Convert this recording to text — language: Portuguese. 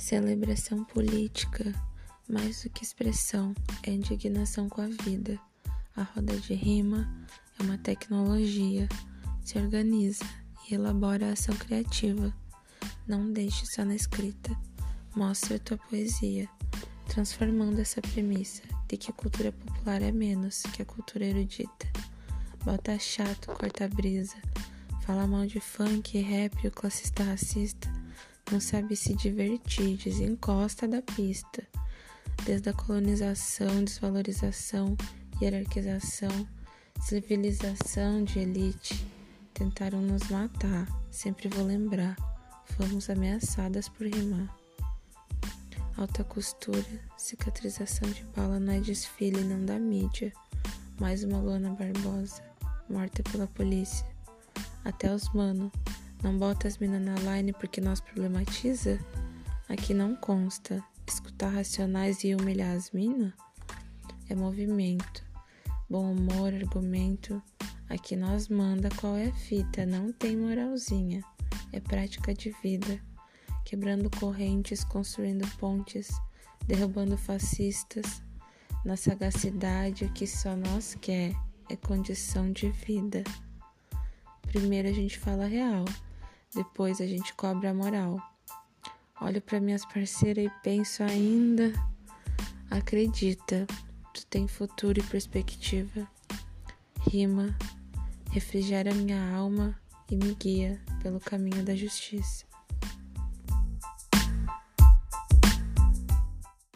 Celebração política, mais do que expressão, é indignação com a vida. A roda de rima é uma tecnologia, se organiza e elabora a ação criativa. Não deixe só na escrita, mostre a tua poesia, transformando essa premissa de que a cultura popular é menos que a cultura erudita. Bota chato, corta brisa, fala mal de funk, rap, o classista racista não sabe se divertir, desencosta da pista. Desde a colonização, desvalorização, hierarquização, civilização de elite, tentaram nos matar, sempre vou lembrar, fomos ameaçadas por rimar. Alta costura, cicatrização de bala não é desfile, não da mídia. Mais uma Luana Barbosa, morta pela polícia. Até os mano, não bota as minas na line porque nós problematiza? Aqui não consta. Escutar racionais e humilhar as minas? É movimento. Bom humor, argumento. Aqui nós manda qual é a fita, não tem moralzinha. É prática de vida. Quebrando correntes, construindo pontes, derrubando fascistas. Na sagacidade, o que só nós quer é condição de vida. Primeiro a gente fala real. Depois a gente cobra a moral. Olho para minhas parceiras e penso ainda. Acredita, tu tem futuro e perspectiva. Rima, refrigera minha alma e me guia pelo caminho da justiça.